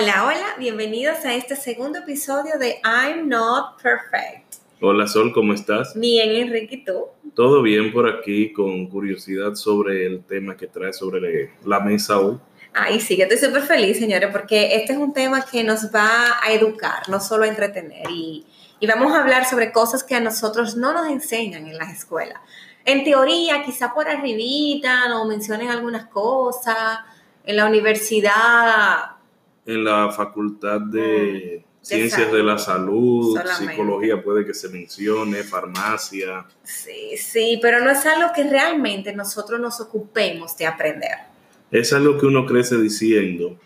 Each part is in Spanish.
Hola, hola, bienvenidos a este segundo episodio de I'm Not Perfect. Hola Sol, ¿cómo estás? Bien, Enrique, ¿y tú? Todo bien por aquí, con curiosidad sobre el tema que trae sobre la mesa hoy. Ay, sí, que estoy súper feliz, señores, porque este es un tema que nos va a educar, no solo a entretener. Y, y vamos a hablar sobre cosas que a nosotros no nos enseñan en las escuelas. En teoría, quizá por arribita nos mencionen algunas cosas. En la universidad En la facultad de Mm, Ciencias de la Salud, Solamente. Psicología puede que se mencione, farmacia. Sí, sí, pero no es algo que realmente nosotros nos ocupemos de aprender. Es algo que uno crece diciendo,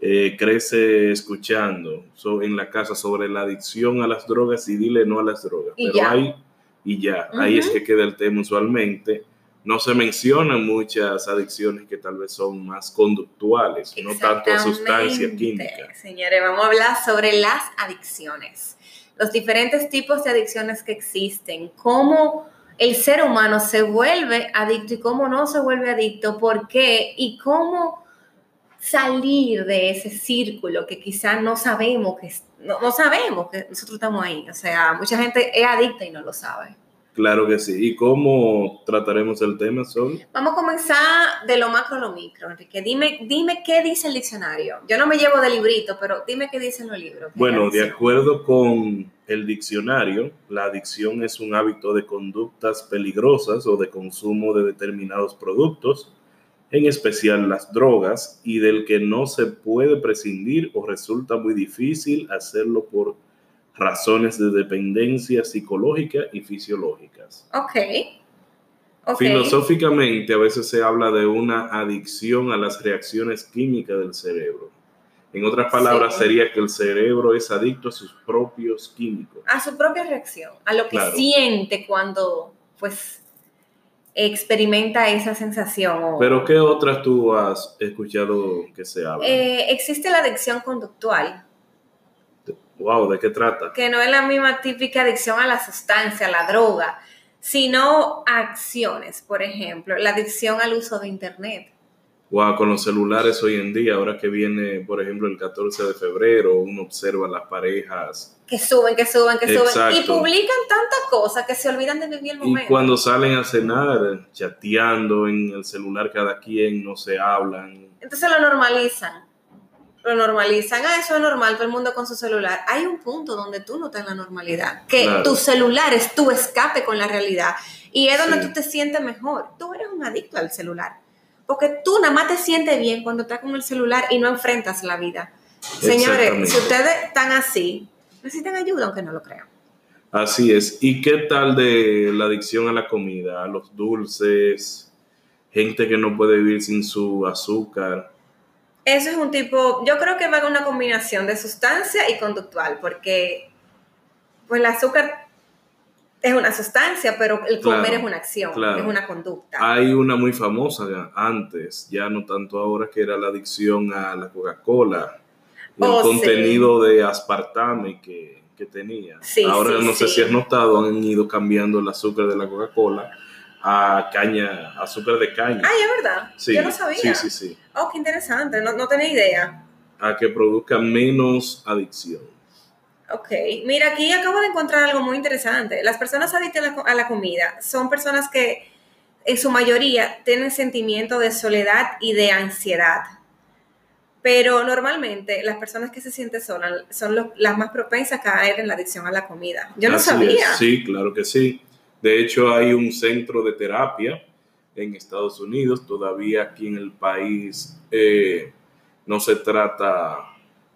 eh, crece escuchando so- en la casa sobre la adicción a las drogas y dile no a las drogas. Y Pero ya. ahí, y ya, ahí es que queda el tema usualmente. No se mencionan muchas adicciones que tal vez son más conductuales, no tanto a sustancia química. Señores, vamos a hablar sobre las adicciones, los diferentes tipos de adicciones que existen, cómo el ser humano se vuelve adicto y cómo no se vuelve adicto, por qué y cómo salir de ese círculo que quizás no sabemos que no sabemos que nosotros estamos ahí. O sea, mucha gente es adicta y no lo sabe. Claro que sí. ¿Y cómo trataremos el tema, Sol? Vamos a comenzar de lo macro a lo micro, Enrique. Dime, dime qué dice el diccionario. Yo no me llevo de librito, pero dime qué dicen los libros. Bueno, ¿Qué de acuerdo con el diccionario, la adicción es un hábito de conductas peligrosas o de consumo de determinados productos, en especial las drogas, y del que no se puede prescindir o resulta muy difícil hacerlo por razones de dependencia psicológica y fisiológicas. Ok. Ok. Filosóficamente, a veces se habla de una adicción a las reacciones químicas del cerebro. En otras palabras, Sí. sería que el cerebro es adicto a sus propios químicos. A su propia reacción, a lo que Claro. siente cuando, pues, experimenta esa sensación. Pero ¿qué otras tú has escuchado que se habla? Eh, existe la adicción conductual, wow, ¿de qué trata? que no es la misma típica adicción a la sustancia, a la droga, sino a acciones. Por ejemplo, la adicción al uso de Internet. Wow, con los celulares hoy en día, ahora que viene, por ejemplo, el 14 de febrero, uno observa las parejas que suben, que suben, que suben y Exacto. publican tantas cosas que se olvidan de vivir el y momento. cuando salen a cenar, chateando en el celular cada quien, no se hablan. Entonces lo normalizan. Lo normalizan. Ah, eso es normal, todo el mundo con su celular. Hay un punto donde tú no estás en la normalidad. Que Claro. tu celular es tu escape con la realidad. Y es donde Sí. tú te sientes mejor. Tú eres un adicto al celular. Porque tú nada más te sientes bien cuando estás con el celular y no enfrentas la vida. Señores, si ustedes están así, necesitan ayuda aunque no lo crean. Así es. ¿Y qué tal de la adicción a la comida, a los dulces, gente que no puede vivir sin su azúcar? Eso es un tipo, yo creo que va con una combinación de sustancia y conductual, porque pues el azúcar es una sustancia, pero el comer Claro, es una acción, claro. es una conducta. Hay una muy famosa antes, ya no tanto ahora, que era la adicción a la Coca-Cola, el Oh, sí. contenido de aspartame que, que tenía. Sí, ahora sí, no sé si has notado, han ido cambiando el azúcar de la Coca-Cola a caña, azúcar de caña. Ay, es verdad, Sí, yo no sabía. Sí, sí, sí. Oh, qué interesante, no, no tenía idea. A que produzca menos adicción. Ok, mira, aquí acabo de encontrar algo muy interesante. Las personas adictas a la, co- a la comida son personas que en su mayoría tienen sentimiento de soledad y de ansiedad. Pero normalmente las personas que se sienten solas son los- las más propensas a caer en la adicción a la comida. Yo no Así sabía. es, Sí, claro que sí. De hecho, hay un centro de terapia en Estados Unidos. Todavía aquí en el país eh, no se trata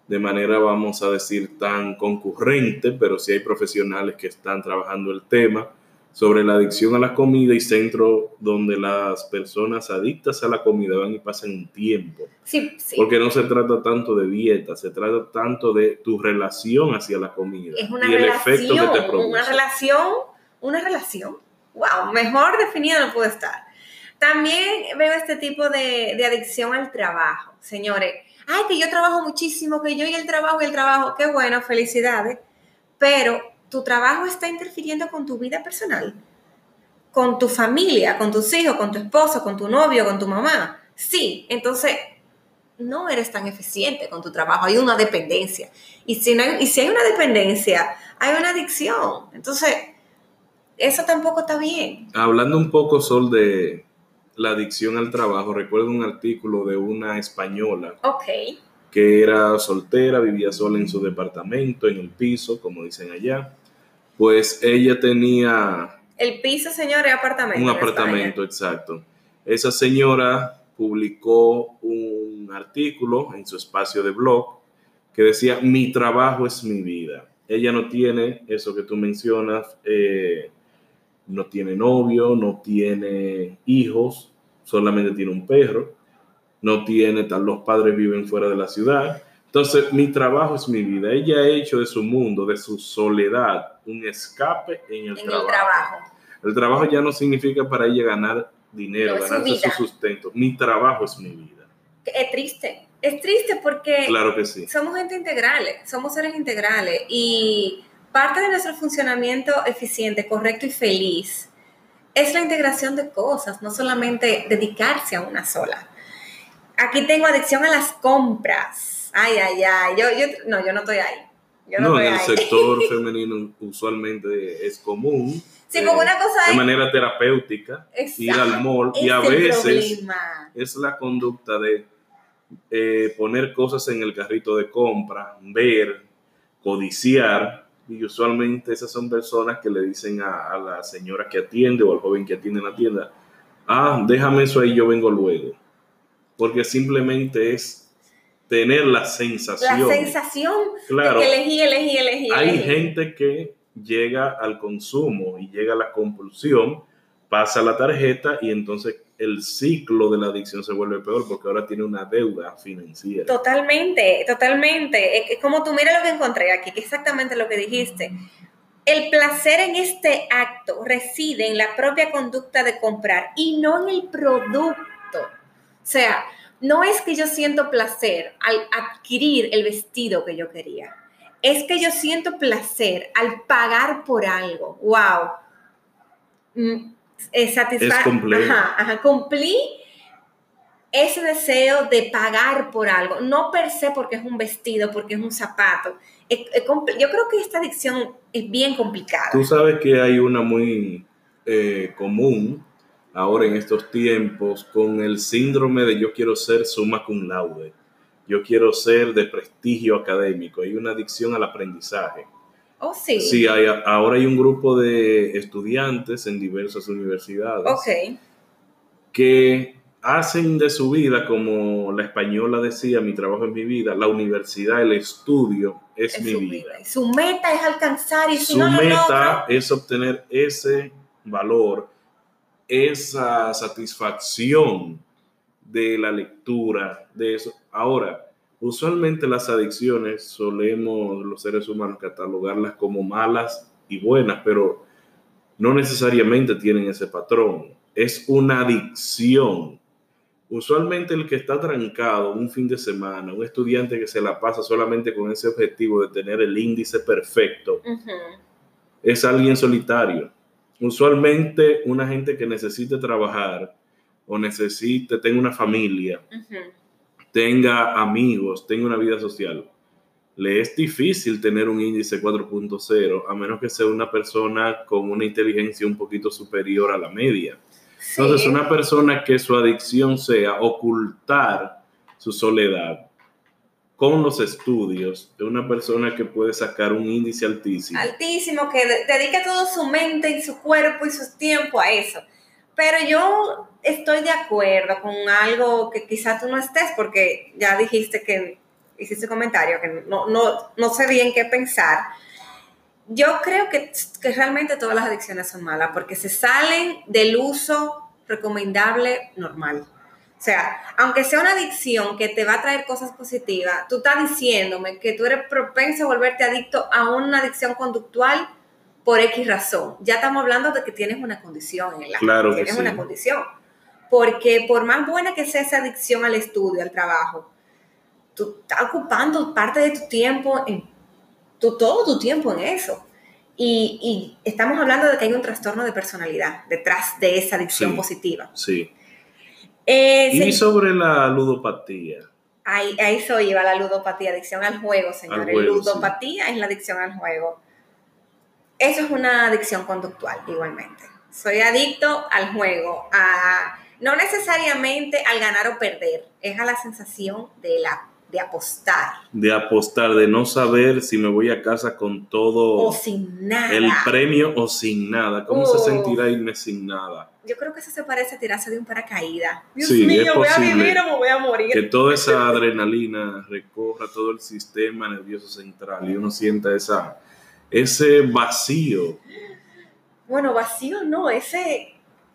de manera, vamos a decir, tan concurrente, pero sí hay profesionales que están trabajando el tema sobre la adicción a la comida y centro donde las personas adictas a la comida van y pasan un tiempo. Sí, sí. Porque no se trata tanto de dieta, se trata tanto de tu relación hacia la comida es una y el efecto que te produce. una relación, una relación. Wow, mejor definido no puede estar. También veo este tipo de, de adicción al trabajo, señores. Ay, que yo trabajo muchísimo, que yo y el trabajo y el trabajo, qué bueno, felicidades. Pero tu trabajo está interfiriendo con tu vida personal, con tu familia, con tus hijos, con tu esposo, con tu novio, con tu mamá. Sí, entonces no eres tan eficiente con tu trabajo, hay una dependencia. Y si, no hay, y si hay una dependencia, hay una adicción. Entonces, eso tampoco está bien. Hablando un poco, Sol, de la adicción al trabajo, recuerdo un artículo de una española. Ok. que era soltera, vivía sola en su departamento, en el piso, como dicen allá. Pues ella tenía El piso, señor, es apartamento. un en apartamento, exacto. Esa señora publicó un artículo en su espacio de blog que decía, mi trabajo es mi vida. Ella no tiene eso que tú mencionas, eh, no tiene novio, no tiene hijos, solamente tiene un perro, no tiene, tal, los padres viven fuera de la ciudad. Entonces, mi trabajo es mi vida. Ella ha hecho de su mundo, de su soledad, un escape en el. En trabajo. el trabajo. El trabajo ya no significa para ella ganar dinero, es su sustento. Mi trabajo es mi vida. Es triste. Es triste porque Claro que sí. somos gente integrales, somos seres integrales y parte de nuestro funcionamiento eficiente, correcto y feliz es la integración de cosas, no solamente dedicarse a una sola. Aquí tengo adicción a las compras. Ay, ay, ay. Yo, yo, no, yo no estoy ahí. Yo no, No, en el ahí. sector femenino usualmente es común. Sí, eh, una cosa de es. manera terapéutica, Exacto, ir al mall y a veces problema. es la conducta de eh, poner cosas en el carrito de compra, ver, codiciar, y usualmente esas son personas que le dicen a, a la señora que atiende o al joven que atiende en la tienda, ah, déjame eso ahí, yo vengo luego. Porque simplemente es tener la La sensación. sensación claro, de que elegí, elegí, elegí. hay elegí. gente que llega al consumo y llega a la compulsión, pasa la tarjeta y entonces el ciclo de la adicción se vuelve peor porque ahora tiene una deuda financiera. Totalmente, totalmente. Es- como tú mira lo que encontré aquí, que exactamente lo que dijiste. El placer en este acto reside en la propia conducta de comprar y no en el producto. O sea, no es que yo siento placer al adquirir el vestido que yo quería. Es que yo siento placer al pagar por algo. ¡Wow! Eh, satisfa- Es complejo. Ajá, ajá. Cumplí ese deseo de pagar por algo, no per se porque es un vestido, porque es un zapato. Es compl- yo creo que esta adicción es bien complicada. Tú sabes que hay una muy eh, común ahora en estos tiempos con el síndrome de yo quiero ser summa cum laude, yo quiero ser de prestigio académico, hay una adicción al aprendizaje. Oh, sí. Sí, hay, ahora hay un grupo de estudiantes en diversas universidades Ok. que hacen de su vida, como la española decía, mi trabajo es mi vida, la universidad, el estudio es, Es mi vida. Su meta es alcanzar y si Su no lo meta logra, es obtener ese valor, esa satisfacción de la lectura, de eso. Ahora, usualmente las adicciones solemos los seres humanos catalogarlas como malas y buenas, pero no necesariamente tienen ese patrón. Es una adicción. Usualmente el que está trancado un fin de semana, un estudiante que se la pasa solamente con ese objetivo de tener el índice perfecto, es alguien solitario. Usualmente una gente que necesite trabajar o necesite, tenga una familia. Tenga amigos, tenga una vida social, le es difícil tener un índice 4.0 a menos que sea una persona con una inteligencia un poquito superior a la media. Entonces, Sí. una persona que su adicción sea ocultar su soledad con los estudios de una persona que puede sacar un índice altísimo. altísimo, que de- dedica todo su mente y su cuerpo y su tiempo a eso. Pero yo estoy de acuerdo con algo que quizá tú no estés, porque ya dijiste que hiciste un comentario que no, no, no sé bien qué pensar. Yo creo que, que realmente todas las adicciones son malas, porque se salen del uso recomendable normal. O sea, aunque sea una adicción que te va a traer cosas positivas, tú estás diciéndome que tú eres propenso a volverte adicto a una adicción conductual por X razón. Ya estamos hablando de que tienes una condición en la Claro que tienes sí. una condición. Porque por más buena que sea esa adicción al estudio, al trabajo, tú estás ocupando parte de tu tiempo, en tu, todo tu tiempo en eso. Y, y estamos hablando de que hay un trastorno de personalidad detrás de esa adicción Sí. positiva. Sí. Eh, Y sobre la ludopatía, Ahí, a eso iba la ludopatía, adicción al juego, señores. juego, ludopatía es la adicción al juego. Eso es una adicción conductual, igualmente. Soy adicto al juego, a, no necesariamente al ganar o perder, es a la sensación de, la, de apostar. De apostar, de no saber si me voy a casa con todo O sin nada. el premio o sin nada. ¿Cómo se sentirá irme sin nada? Yo creo que eso se parece a tirarse de un paracaídas. Dios Sí, mío, es voy a posible vivir o me voy a morir. Que toda esa adrenalina recorra todo el sistema nervioso central y uno sienta esa, ese vacío. Bueno, vacío no, ese...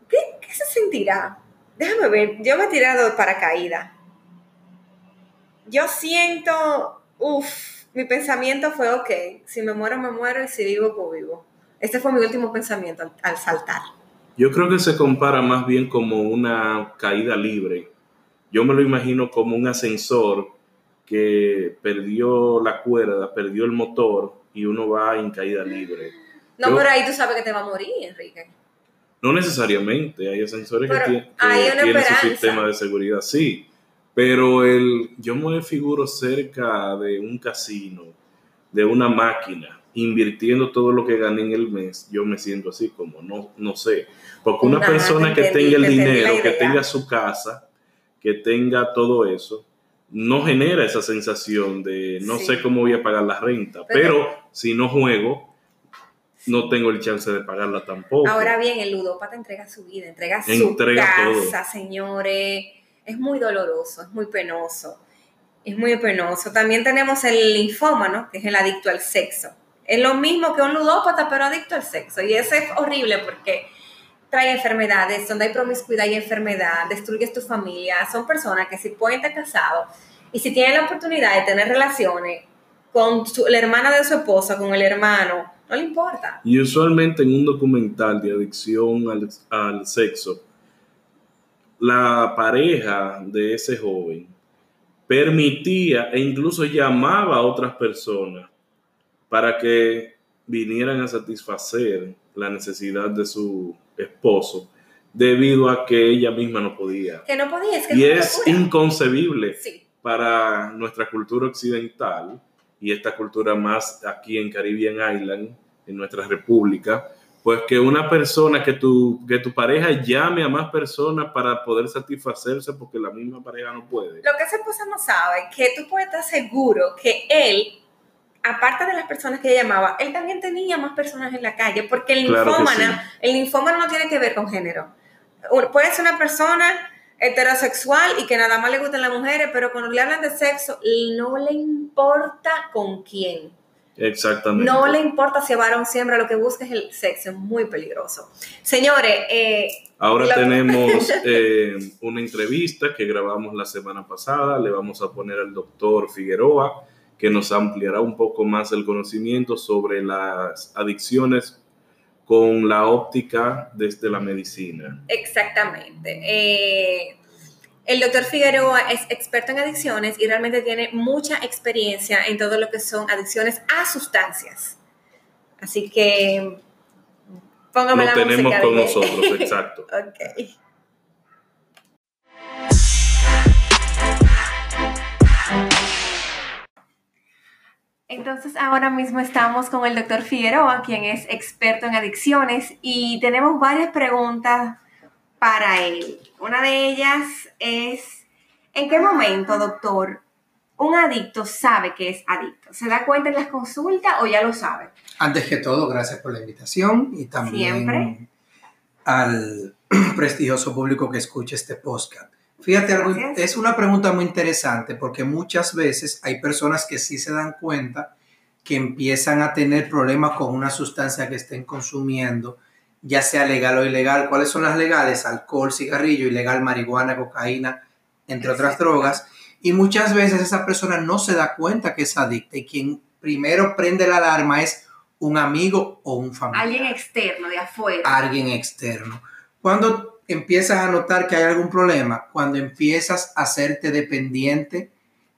¿Qué, qué se sentirá? Déjame ver, yo me he tirado paracaídas. Yo siento, uff, mi pensamiento fue, ok, si me muero, me muero y si vivo, pues vivo. Este fue mi último pensamiento al, al saltar. Yo creo que se compara más bien como una caída libre. Yo me lo imagino como un ascensor que perdió la cuerda, perdió el motor y uno va en caída libre. No, Yo- pero ahí tú sabes que te va a morir, Enrique. No necesariamente, hay ascensores Pero que, hay tienen su sistema de seguridad, sí. Pero el, yo me figuro cerca de un casino, de una máquina, invirtiendo todo lo que gané en el mes, yo me siento así como, no, no sé. Porque una persona que entendí, tenga el dinero, que tenga su casa, que tenga todo eso, no genera esa sensación de no Sí. sé cómo voy a pagar la renta. Pero- Pero, si no juego, no tengo el chance de pagarla tampoco. Ahora bien, el ludópata entrega su vida, entrega su casa, señores. Es muy doloroso, es muy penoso. Es muy penoso. También tenemos el linfómano, que es el adicto al sexo. Es lo mismo que un ludópata, pero adicto al sexo. Y ese es horrible porque trae enfermedades, donde hay promiscuidad y enfermedad, destruyes tu familia. Son personas que si pueden estar casados y si tienen la oportunidad de tener relaciones con su- la hermana de su esposa, con el hermano, no le importa. Y usualmente en un documental de adicción al, al sexo, la pareja de ese joven permitía e incluso llamaba a otras personas para que vinieran a satisfacer la necesidad de su esposo debido a que ella misma no podía. Que no podía, es que Y es inconcebible Sí. para nuestra cultura occidental y esta cultura más aquí en Caribbean Island, en nuestra república, pues que una persona, que tu, que tu pareja llame a más personas para poder satisfacerse porque la misma pareja no puede. Lo que esa esposa no sabe es que tú puedes estar seguro que él, aparte de las personas que ella llamaba, él también tenía más personas en la calle, porque el Claro linfómana, el linfómano no tiene que ver con género. Puede ser una persona heterosexual y que nada más le gustan las mujeres, pero cuando le hablan de sexo, no le importa con quién. Exactamente. No le importa si es varón siempre, lo que busca es el sexo, es muy peligroso. Señores, eh, Ahora tenemos eh, una entrevista que grabamos la semana pasada. Le vamos a poner al doctor Figueroa, que nos ampliará un poco más el conocimiento sobre las adicciones con la óptica desde la medicina. Exactamente. Eh, el doctor Figueroa es experto en adicciones y realmente tiene mucha experiencia en todo lo que son adicciones a sustancias. Así que póngame Lo la tenemos música con nosotros, exacto. ok. Entonces ahora mismo estamos con el doctor Figueroa, quien es experto en adicciones, y tenemos varias preguntas para él. Una de ellas es, ¿en qué momento, doctor, un adicto sabe que es adicto? ¿Se da cuenta en las consultas o ya lo sabe? Antes que todo, gracias por la invitación y también Siempre. al prestigioso público que escucha este podcast. Fíjate, algo, es una pregunta muy interesante porque muchas veces hay personas que sí se dan cuenta que empiezan a tener problemas con una sustancia que estén consumiendo, ya sea legal o ilegal. ¿Cuáles son las legales? Alcohol, cigarrillo, ilegal, marihuana, cocaína, entre otras drogas. Y muchas veces esa persona no se da cuenta que es adicta y quien primero prende la alarma es un amigo o un familiar Alguien externo, de afuera. alguien externo. Cuando empiezas a notar que hay algún problema, cuando empiezas a hacerte dependiente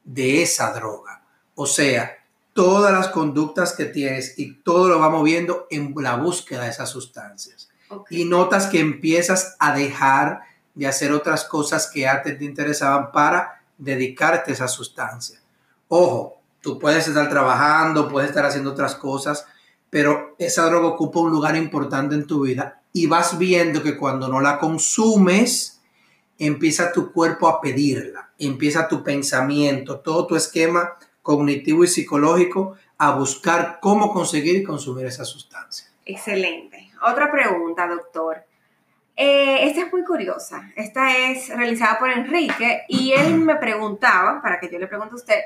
de esa droga. O sea, todas las conductas que tienes y todo lo va moviendo en la búsqueda de esas sustancias. Y notas que empiezas a dejar de hacer otras cosas que antes te interesaban para dedicarte a esa sustancia. Ojo, tú puedes estar trabajando, puedes estar haciendo otras cosas, pero esa droga ocupa un lugar importante en tu vida y vas viendo que cuando no la consumes, empieza tu cuerpo a pedirla, empieza tu pensamiento, todo tu esquema cognitivo y psicológico a buscar cómo conseguir y consumir esa sustancia. Excelente. Otra pregunta, doctor. Eh, esta es muy curiosa. Esta es realizada por Enrique y él me preguntaba, para que yo le pregunte a usted,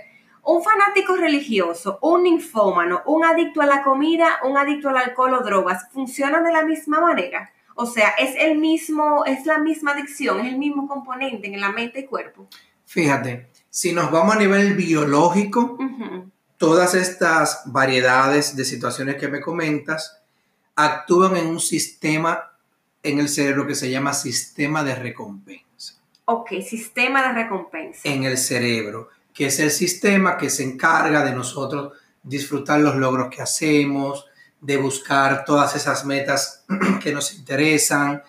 un fanático religioso, un ninfómano, un adicto a la comida, un adicto al alcohol o drogas, ¿funcionan de la misma manera? O sea, es el mismo, es la misma adicción, es el mismo componente en la mente y cuerpo. Fíjate, si nos vamos a nivel biológico, todas estas variedades de situaciones que me comentas actúan en un sistema en el cerebro que se llama sistema de recompensa. Ok, sistema de recompensa. En el cerebro que es el sistema que se encarga de nosotros disfrutar los logros que hacemos, de buscar todas esas metas que nos interesan,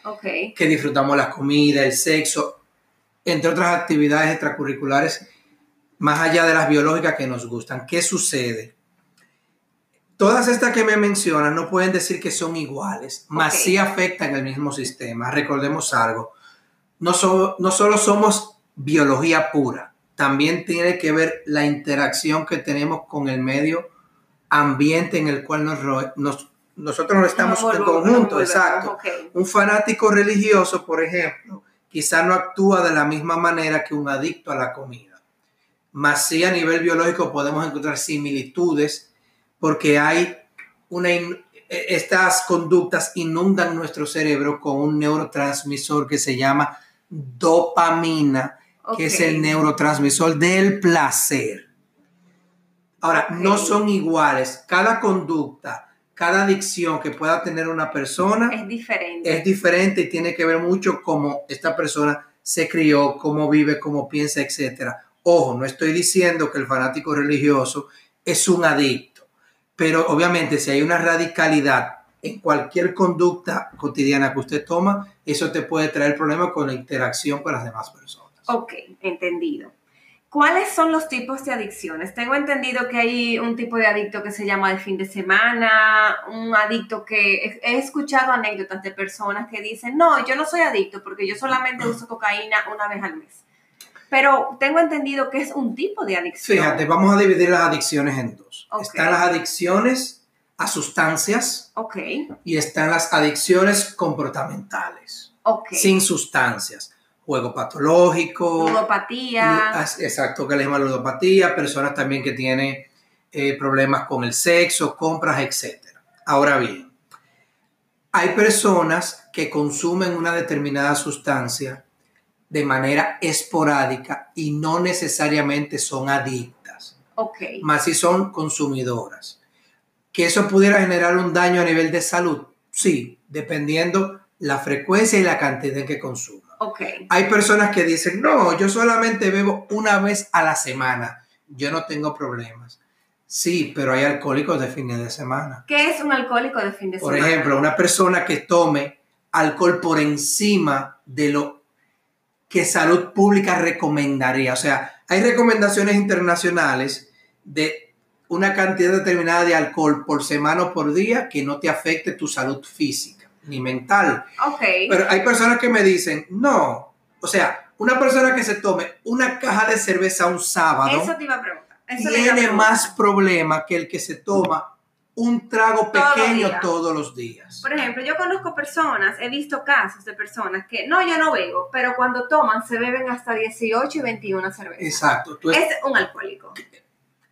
que disfrutamos la comida, el sexo, entre otras actividades extracurriculares, más allá de las biológicas que nos gustan. ¿Qué sucede? Todas estas que me mencionan no pueden decir que son iguales, mas sí afectan el mismo sistema. Recordemos algo, no, no solo somos biología pura, también tiene que ver la interacción que tenemos con el medio ambiente en el cual nos, nosotros no estamos en conjunto, exacto. Un fanático religioso, por ejemplo, quizá no actúa de la misma manera que un adicto a la comida. Mas sí a nivel biológico podemos encontrar similitudes porque hay una estas conductas inundan nuestro cerebro con un neurotransmisor que se llama dopamina que es el neurotransmisor del placer. Ahora, no son iguales. Cada conducta, cada adicción que pueda tener una persona es diferente. Es diferente y tiene que ver mucho cómo esta persona se crió, cómo vive, cómo piensa, etc. Ojo, no estoy diciendo que el fanático religioso es un adicto, pero obviamente si hay una radicalidad en cualquier conducta cotidiana que usted toma, eso te puede traer problemas con la interacción con las demás personas. Ok, entendido. ¿Cuáles son los tipos de adicciones? Tengo entendido que hay un tipo de adicto que se llama de fin de semana, un adicto que he escuchado anécdotas de personas que dicen, no, yo no soy adicto porque yo solamente uso cocaína una vez al mes. Pero tengo entendido que es un tipo de adicción. Fíjate, vamos a dividir las adicciones en dos. Están las adicciones a sustancias okay. y están las adicciones comportamentales, okay. sin sustancias juego patológico. Ludopatía. Exacto, que le llama ludopatía, personas también que tienen eh, problemas con el sexo, compras, etc. Ahora bien, hay personas que consumen una determinada sustancia de manera esporádica y no necesariamente son adictas. Ok. Más si son consumidoras. ¿Que eso pudiera generar un daño a nivel de salud? Sí, dependiendo la frecuencia y la cantidad que consumen. Hay personas que dicen, no, yo solamente bebo una vez a la semana, yo no tengo problemas. Sí, pero hay alcohólicos de fines de semana. ¿Qué es un alcohólico de fin de semana? Por ejemplo, una persona que tome alcohol por encima de lo que salud pública recomendaría. O sea, hay recomendaciones internacionales de una cantidad determinada de alcohol por semana o por día que no te afecte tu salud física ni mental. Ok. Pero hay personas que me dicen, no, o sea, una persona que se tome una caja de cerveza un sábado. Eso te iba a preguntar. tiene más problema que el que se toma un trago pequeño todos los días. Por ejemplo, yo conozco personas, he visto casos de personas que no, yo no bebo, pero cuando toman se beben hasta 18 y 21 cervezas. Exacto. es un alcohólico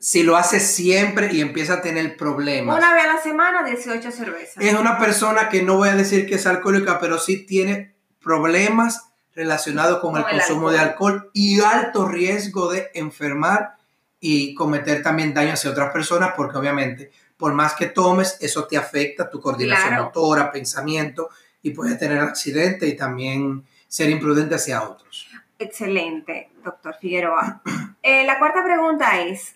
si lo hace siempre y empieza a tener problemas. Una vez a la semana, 18 cervezas. Es una persona que no voy a decir que es alcohólica, pero sí tiene problemas relacionados con, el, consumo de alcohol y alto riesgo de enfermar y cometer también daño hacia otras personas, porque obviamente, por más que tomes, eso te afecta tu coordinación motora, pensamiento, y puedes tener accidente y también ser imprudente hacia otros. Excelente, doctor Figueroa. Eh, la cuarta pregunta es,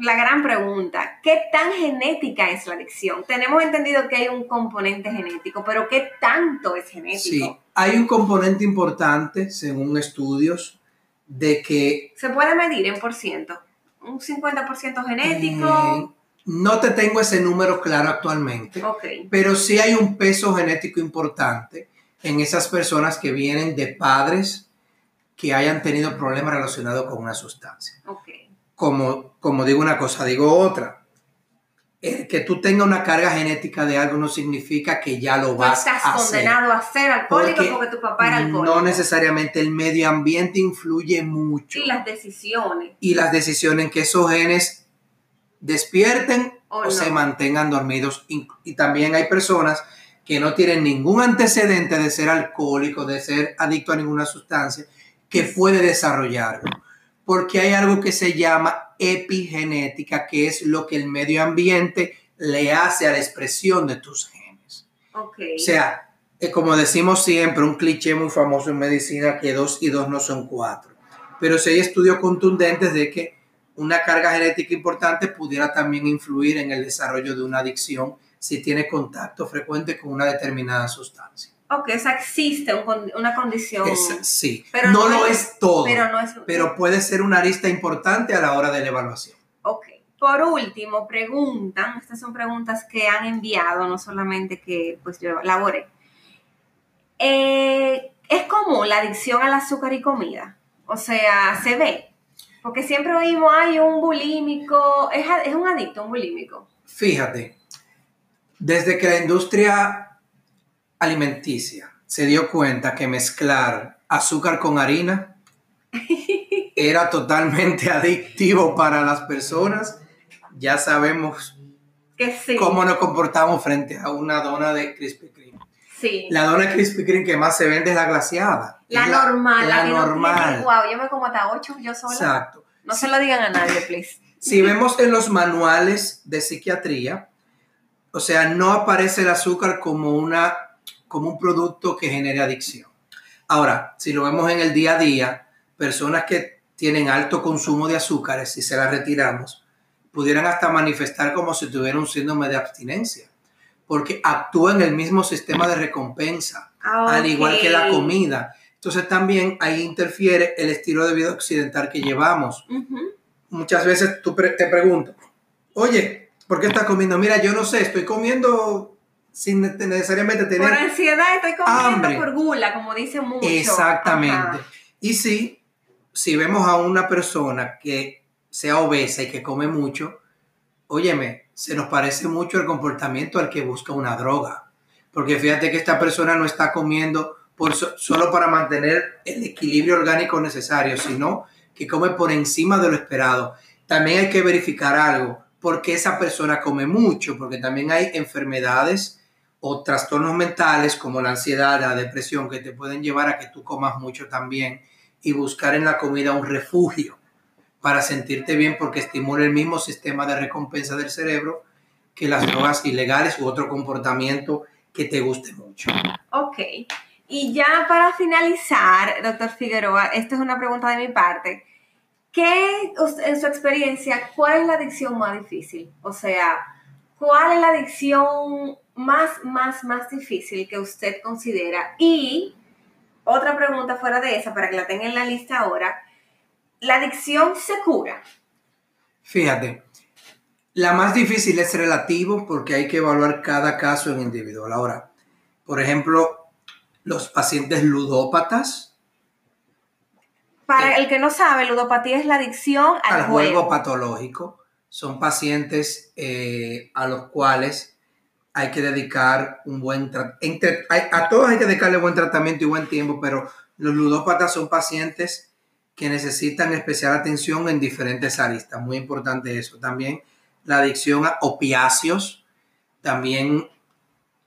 la gran pregunta, ¿qué tan genética es la adicción? Tenemos entendido que hay un componente genético, pero ¿qué tanto es genético? Sí, hay un componente importante, según estudios, de que... ¿Se puede medir en por ciento? ¿Un 50% genético? eh, no te tengo ese número claro actualmente, ok. pero sí hay un peso genético importante en esas personas que vienen de padres que hayan tenido problemas relacionados con una sustancia. Ok. Como, como digo una cosa, digo otra. El que tú tengas una carga genética de algo no significa que ya lo vas estás a hacer. condenado a ser alcohólico porque, Porque tu papá era alcohólico. No necesariamente el medio ambiente influye mucho. Y las decisiones. y las decisiones en que esos genes despierten O o, no. se mantengan dormidos. Y también hay personas que no tienen ningún antecedente de ser alcohólico, de ser adicto a ninguna sustancia, que puede desarrollarlo. Porque hay algo que se llama epigenética, que es lo que el medio ambiente le hace a la expresión de tus genes. Ok. O sea, eh, como decimos siempre, un cliché muy famoso en medicina, que dos y dos no son cuatro. Pero sí hay estudios contundentes de que una carga genética importante pudiera también influir en el desarrollo de una adicción si tiene contacto frecuente con una determinada sustancia. Ok, o sea, existe un una condición. Es- sí, Pero no, no lo es- es todo, pero pero, no es. puede ser una arista importante a la hora de la evaluación. Ok. Por último, preguntan, estas son preguntas que han enviado, no solamente que pues yo elaboré. Eh, ¿Es común la adicción al azúcar y comida? O sea, se ve. Porque siempre oímos, hay un bulímico, es, es un adicto, un bulímico. Fíjate, desde que la industria alimenticia se dio cuenta que mezclar azúcar con harina era totalmente adictivo para las personas, ya sabemos Que sí. cómo nos comportamos frente a una dona de Krispy Kreme. Sí. La dona Krispy Kreme que más se vende es la glaciada. La, normal, la, no normal. wow, yo me como hasta ocho yo sola. Exacto. No se lo digan a nadie, please. Si vemos en los manuales de psiquiatría, o sea, no aparece el azúcar como, una, como un producto que genere adicción. Ahora, si lo vemos en el día a día, personas que tienen alto consumo de azúcares, si se las retiramos, pudieran hasta manifestar como si tuvieran un síndrome de abstinencia, porque actúa en el mismo sistema de recompensa, al igual que la comida. Entonces también ahí interfiere el estilo de vida occidental que llevamos muchas veces tú te pregunto, oye, ¿por qué estás comiendo? Mira, yo no sé, estoy comiendo sin ne- necesariamente Por tener... ansiedad estoy comiendo hambre. por gula, como dicen mucho. Exactamente. Ajá. Y si, si vemos a una persona que sea obesa y que come mucho, óyeme, se nos parece mucho el comportamiento al que busca una droga. Porque fíjate que esta persona no está comiendo por so- solo para mantener el equilibrio orgánico necesario, sino que come por encima de lo esperado. También hay que verificar algo, porque esa persona come mucho, porque también hay enfermedades o trastornos mentales como la ansiedad, la depresión, que te pueden llevar a que tú comas mucho también y buscar en la comida un refugio para sentirte bien porque estimula el mismo sistema de recompensa del cerebro que las drogas ilegales u otro comportamiento que te guste mucho. Ok. Y ya para finalizar, doctor Figueroa, esta es una pregunta de mi parte. ¿Qué, en su experiencia, cuál es la adicción más difícil? O sea, ¿cuál es la adicción más, más, más difícil que usted considera? Y otra pregunta fuera de esa, para que la tenga en la lista ahora. ¿La adicción se cura? Fíjate, la más difícil es relativo porque hay que evaluar cada caso en individual. Ahora, por ejemplo, los pacientes ludópatas Para Eh, el que no sabe, ludopatía es la adicción al, al juego patológico son pacientes eh, a los cuales hay que dedicar un buen tratamiento. A todos hay que dedicarle buen tratamiento y buen tiempo, pero los ludópatas son pacientes que necesitan especial atención en diferentes aristas. Muy importante eso. También la adicción a opiáceos también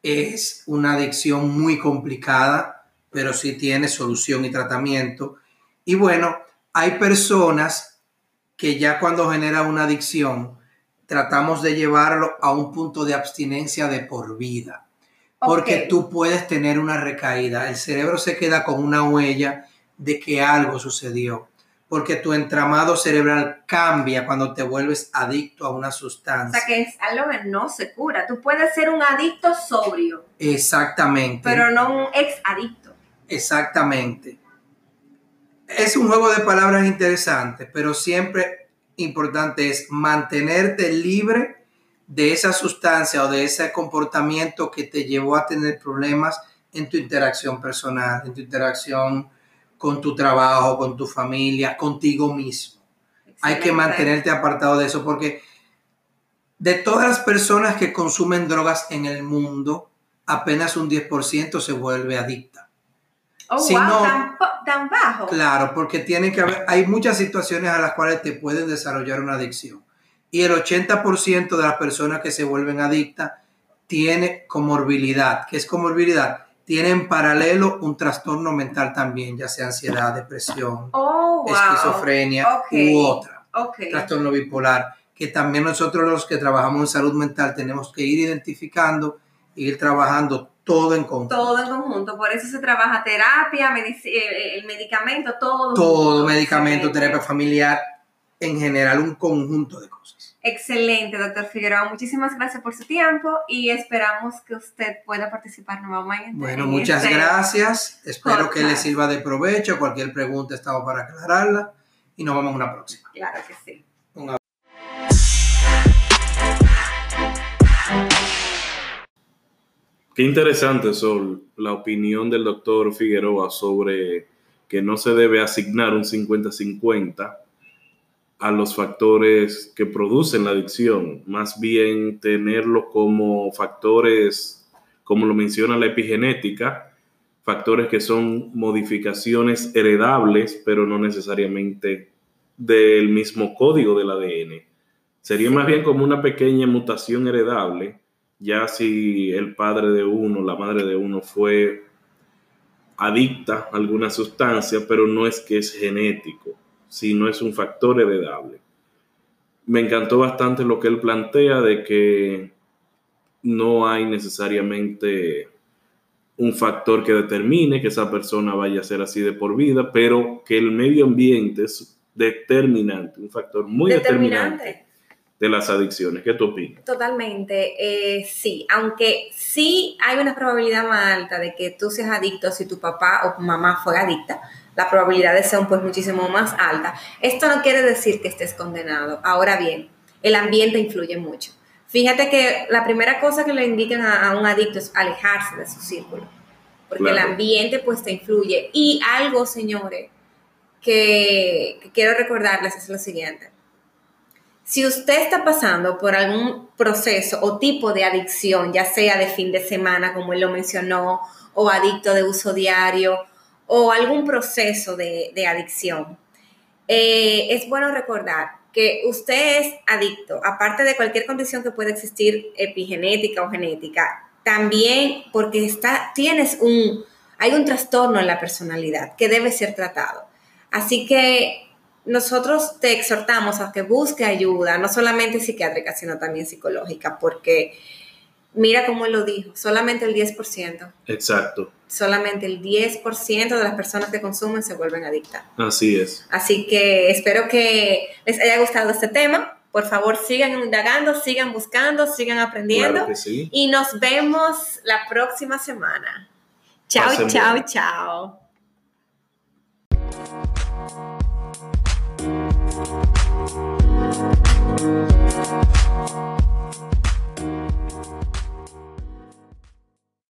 es una adicción muy complicada, pero sí tiene solución y tratamiento. Y bueno, hay personas que ya cuando genera una adicción, tratamos de llevarlo a un punto de abstinencia de por vida. Porque tú puedes tener una recaída. El cerebro se queda con una huella de que algo sucedió. Porque tu entramado cerebral cambia cuando te vuelves adicto a una O sustancia. sea, que es algo que no se cura. Tú puedes ser un adicto sobrio, Exactamente. pero no un ex adicto. Exactamente. Es un juego de palabras interesante, pero siempre importante es mantenerte libre de esa sustancia o de ese comportamiento que te llevó a tener problemas en tu interacción personal, en tu interacción con tu trabajo, con tu familia, contigo mismo. Hay que mantenerte apartado de eso porque de todas las personas que consumen drogas en el mundo, apenas un 10% se vuelve adicta. Oh, wow, tan, bajo. Claro, porque tienen que haber, hay muchas situaciones a las cuales te pueden desarrollar una adicción. Y el 80% de las personas que se vuelven adictas tiene comorbilidad. ¿Qué es comorbilidad? Tiene en paralelo un trastorno mental también, ya sea ansiedad, depresión, oh, esquizofrenia u otra. Trastorno bipolar que también nosotros los que trabajamos en salud mental tenemos que ir identificando, ir trabajando todo en conjunto. Todo en conjunto, por eso se trabaja terapia, eh, el medicamento, todo. Todo, medicamento, terapia familiar, en general un conjunto de cosas. Excelente, doctor Figueroa. Muchísimas gracias por su tiempo y esperamos que usted pueda participar nuevamente. Bueno, muchas este gracias. Espero que le sirva de provecho. Cualquier pregunta estamos para aclararla y nos vemos en una próxima. Claro que sí. Qué interesante, Sol, la opinión del doctor Figueroa sobre que no se debe asignar un 50-50 a los factores que producen la adicción, más bien tenerlo como factores, como lo menciona la epigenética, factores que son modificaciones heredables, pero no necesariamente del mismo código del ADN. Sería más bien como una pequeña mutación heredable ya si el padre de uno, la madre de uno fue adicta a alguna sustancia, pero no es que es genético, sino es un factor heredable. Me encantó bastante lo que él plantea de que no hay necesariamente un factor que determine que esa persona vaya a ser así de por vida, pero que el medio ambiente es determinante, un factor muy determinante de las adicciones. ¿Qué tú opinas? Totalmente, eh, sí, aunque sí hay una probabilidad más alta de que tú seas adicto si tu papá o tu mamá fue adicta, la probabilidad de ser pues muchísimo más alta. Esto no quiere decir que estés condenado. Ahora bien, el ambiente influye mucho. Fíjate que la primera cosa que le indican a, un adicto es alejarse de su círculo, porque el ambiente pues te influye. Y algo, señores, que quiero recordarles es lo siguiente si usted está pasando por algún proceso o tipo de adicción, ya sea de fin de semana, como él lo mencionó, o adicto de uso diario, o algún proceso de, adicción, eh, es bueno recordar que usted es adicto, aparte de cualquier condición que pueda existir epigenética o genética, también porque está, tienes un, hay un trastorno en la personalidad que debe ser tratado. Así que nosotros te exhortamos a que busque ayuda, no solamente psiquiátrica, sino también psicológica, porque mira cómo lo dijo, solamente el 10%. Exacto. Solamente el 10% de las personas que consumen se vuelven adictas. Así es. Así que espero que les haya gustado este tema. Por favor, sigan indagando, sigan buscando, sigan aprendiendo. Y nos vemos la próxima semana. Chao, chao, chao.